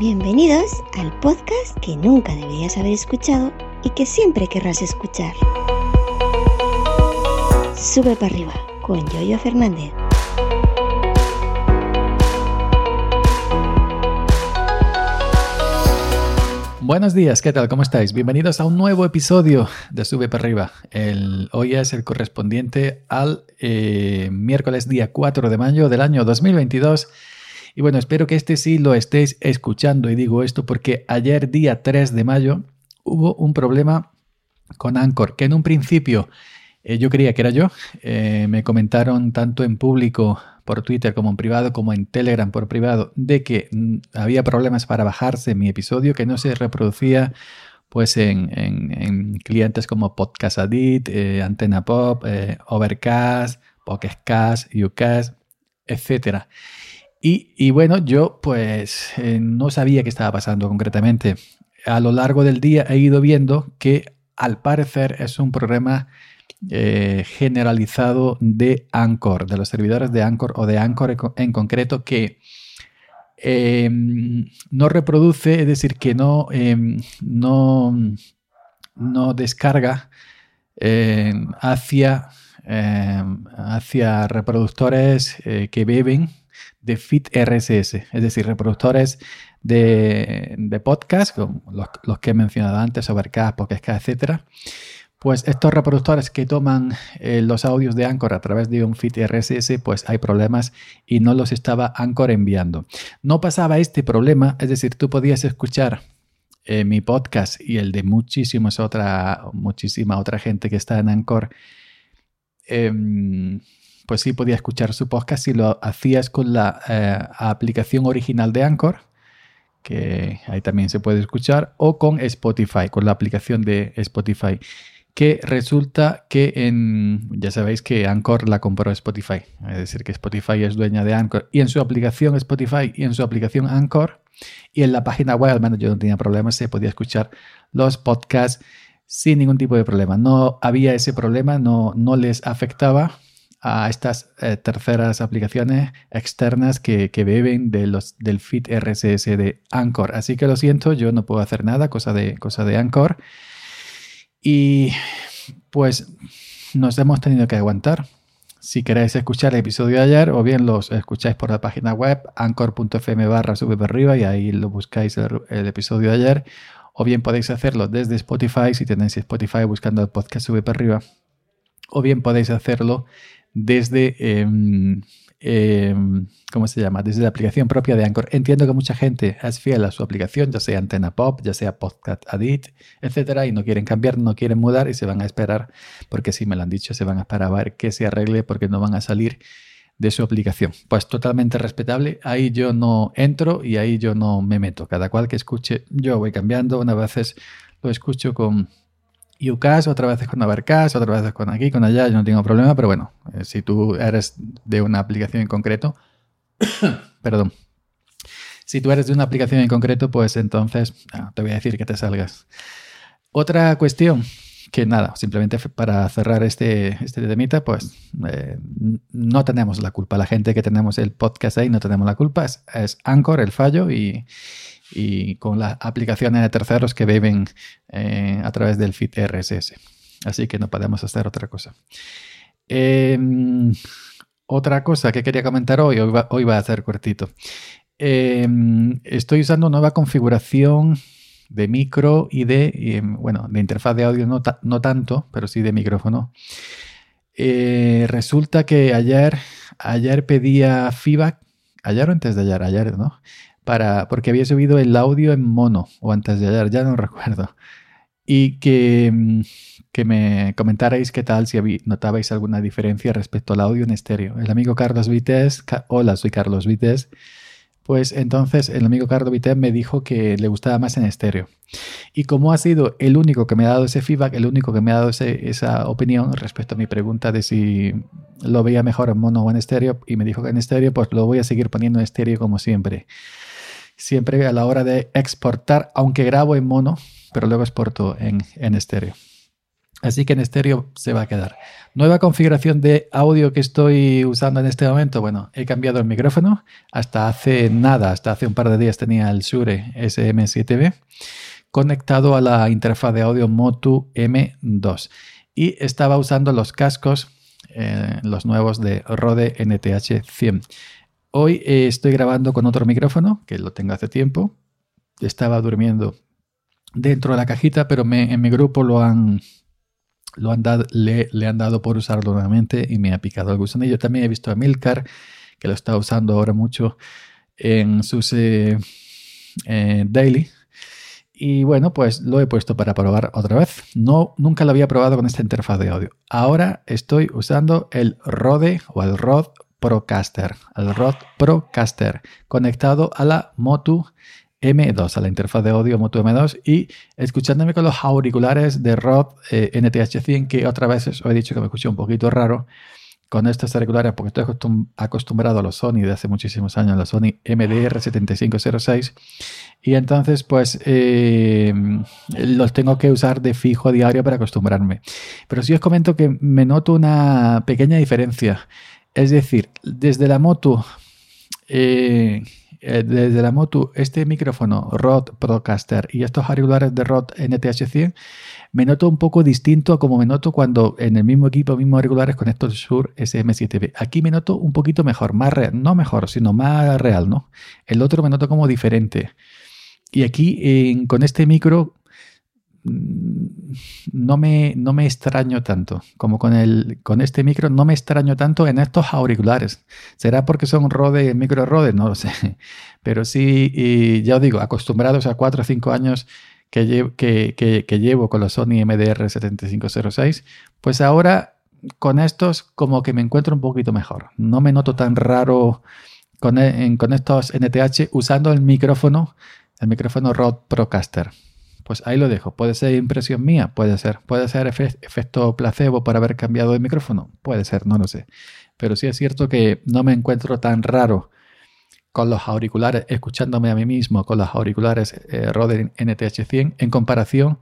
Bienvenidos al podcast que nunca deberías haber escuchado y que siempre querrás escuchar. Sube para arriba con Yoyo Fernández. Buenos días, ¿qué tal? ¿Cómo estáis? Bienvenidos a un nuevo episodio de Sube para arriba. El, hoy es el correspondiente al eh, miércoles día 4 de mayo del año 2022. Y bueno, espero que este sí lo estéis escuchando y digo esto porque ayer día 3 de mayo hubo un problema con Anchor, que en un principio eh, yo creía que era yo. Eh, me comentaron tanto en público por Twitter como en privado, como en Telegram por privado, de que mm, había problemas para bajarse mi episodio, que no se reproducía pues en, clientes como Podcast Addict, eh, Antena Pop, Overcast, Pocketcast, Ucast, etc. Y, bueno, yo pues no sabía qué estaba pasando concretamente. A lo largo del día he ido viendo que al parecer es un problema eh, generalizado de Anchor, de los servidores de Anchor o de Anchor en concreto que em, no reproduce, es decir, que no, em, no, no descarga em, hacia, hacia reproductores eh, que beben de feed RSS, es decir, reproductores de, de podcast, como los, los, que he mencionado antes, Overcast, Podcast, etcétera pues estos reproductores que toman eh, los audios de Anchor a través de un feed RSS, pues hay problemas y no los estaba Anchor enviando. No pasaba este problema, es decir, tú podías escuchar eh, mi podcast y el de muchísimas otra, muchísima otra gente que está en Anchor. Em, pues sí, podía escuchar su podcast si lo hacías con la eh, aplicación original de Anchor, que ahí también se puede escuchar, o con Spotify, con la aplicación de Spotify que resulta que en, ya sabéis que Anchor la compró Spotify, es decir, que Spotify es dueña de Anchor. Y en su aplicación Spotify y en su aplicación Anchor y en la página web, al menos yo no tenía problemas, se podía escuchar los podcasts sin ningún tipo de problema. No había ese problema, no, no les afectaba a estas eh, terceras aplicaciones externas que, beben del feed RSS de Anchor. Así que lo siento, yo no puedo hacer nada, cosa de, cosa de Anchor. Y pues nos hemos tenido que aguantar. Si queréis escuchar el episodio de ayer, o bien los escucháis por la página web anchor.fm barra sube para arriba y ahí lo buscáis el, episodio de ayer, o bien podéis hacerlo desde Spotify si tenéis Spotify buscando el podcast sube para arriba, o bien podéis hacerlo desde em, Em, ¿cómo se llama? Desde la aplicación propia de Anchor. Entiendo que mucha gente es fiel a su aplicación, ya sea Antena Pop, ya sea Podcast Addict, etcétera, y no quieren cambiar, no quieren mudar y se van a esperar, porque si me lo han dicho, se van a esperar a ver que se arregle porque no van a salir de su aplicación. Pues totalmente respetable. Ahí yo no entro y ahí yo no me meto. Cada cual que escuche, yo voy cambiando. Una veces lo escucho con UCAS, otra vez con Overcast, otra vez con aquí, con allá, yo no tengo problema, pero bueno, eh, si tú eres de una aplicación en concreto, perdón, si tú eres de una aplicación en concreto, pues entonces ah, te voy a decir que te salgas. Otra cuestión, que nada, simplemente para cerrar este, este temita, pues eh, no tenemos la culpa. La gente que tenemos el podcast ahí no tenemos la culpa, es, es Anchor el fallo y, y con las aplicaciones de terceros que beben eh, a través del feed RSS. Así que no podemos hacer otra cosa. Em, otra cosa que quería comentar hoy, hoy va, a ser cortito. Em, estoy usando nueva configuración de micro y de, em, bueno, de interfaz de audio no, no tanto, pero sí de micrófono. Eh, resulta que ayer, ayer pedía feedback, ayer o antes de ayer, ayer, ¿no? Porque había subido el audio en mono o antes de ayer, ya no recuerdo. Y que, mm, que me comentarais qué tal, si notabais alguna diferencia respecto al audio en estéreo. El amigo Carlos Vites, hola, soy Carlos Vites. Pues entonces el amigo Carlos Vites me dijo que le gustaba más en estéreo. Y como ha sido el único que me ha dado ese feedback, el único que me ha dado esa opinión respecto a mi pregunta de si lo veía mejor en mono o en estéreo, y me dijo que en estéreo, pues lo voy a seguir poniendo en estéreo como siempre siempre a la hora de exportar, aunque grabo en mono, pero luego exporto en, en estéreo. Así que en estéreo se va a quedar. Nueva configuración de audio que estoy usando en este momento. Bueno, he cambiado el micrófono. Hasta hace nada, hasta hace un par de días tenía el Shure SM7B conectado a la interfaz de audio Motu M2 y estaba usando los cascos, eh, los nuevos de Rode NTH 100. Hoy eh, estoy grabando con otro micrófono, que lo tengo hace tiempo. Estaba durmiendo dentro de la cajita, pero en mi grupo lo han, lo han dado, le, han dado por usarlo nuevamente y me ha picado el gusanillo. También he visto a Milcar, que lo está usando ahora mucho en sus eh, daily, y bueno, pues lo he puesto para probar otra vez. No, nunca lo había probado con esta interfaz de audio. Ahora estoy usando el Rode o el Rode Procaster, el Rode Procaster conectado a la Motu M2, a la interfaz de audio Motu M2 y escuchándome con los auriculares de Rode eh, NTH100 que otra vez os he dicho que me escuché un poquito raro con estos auriculares porque estoy acostumbrado a los Sony de hace muchísimos años, los Sony MDR7506 y entonces pues eh, los tengo que usar de fijo diario para acostumbrarme. Pero sí os comento que me noto una pequeña diferencia. Es decir, desde la moto eh, eh, desde la moto este micrófono Rode Procaster y estos auriculares de Rode NTH100 me noto un poco distinto a como me noto cuando en el mismo equipo, mismos auriculares con estos Shure SM7B. Aquí me noto un poquito mejor, más no mejor, sino más real, ¿no? El otro me noto como diferente. Y aquí con este micro no me, no me extraño tanto como con, el, con este micro, no me extraño tanto en estos auriculares. ¿Será porque son Rode, micro Rode? No lo sé. Pero sí, y ya os digo, acostumbrados a 4 o 5 años que, llevo, que, llevo con los Sony MDR7506, pues ahora con estos como que me encuentro un poquito mejor. No me noto tan raro con, e, con estos NTH usando el micrófono, el micrófono Rode Procaster. Pues ahí lo dejo. Puede ser impresión mía, puede ser. Puede ser efecto placebo por haber cambiado de micrófono, puede ser, no lo sé. Pero sí es cierto que no me encuentro tan raro con los auriculares, escuchándome a mí mismo con los auriculares eh, Rode NTH100 en comparación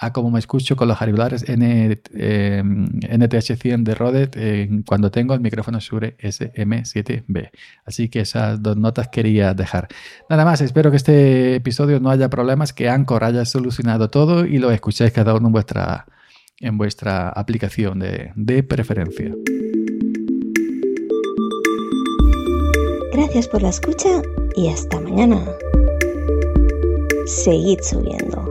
a cómo me escucho con los auriculares NTH100 em, de Rode cuando tengo el micrófono Shure SM7B. Así que esas dos notas quería dejar. Nada más, espero que este episodio no haya problemas, que Anchor haya solucionado todo y lo escuchéis cada uno en vuestra, en vuestra aplicación de, de preferencia. Gracias por la escucha y hasta mañana. Seguid subiendo.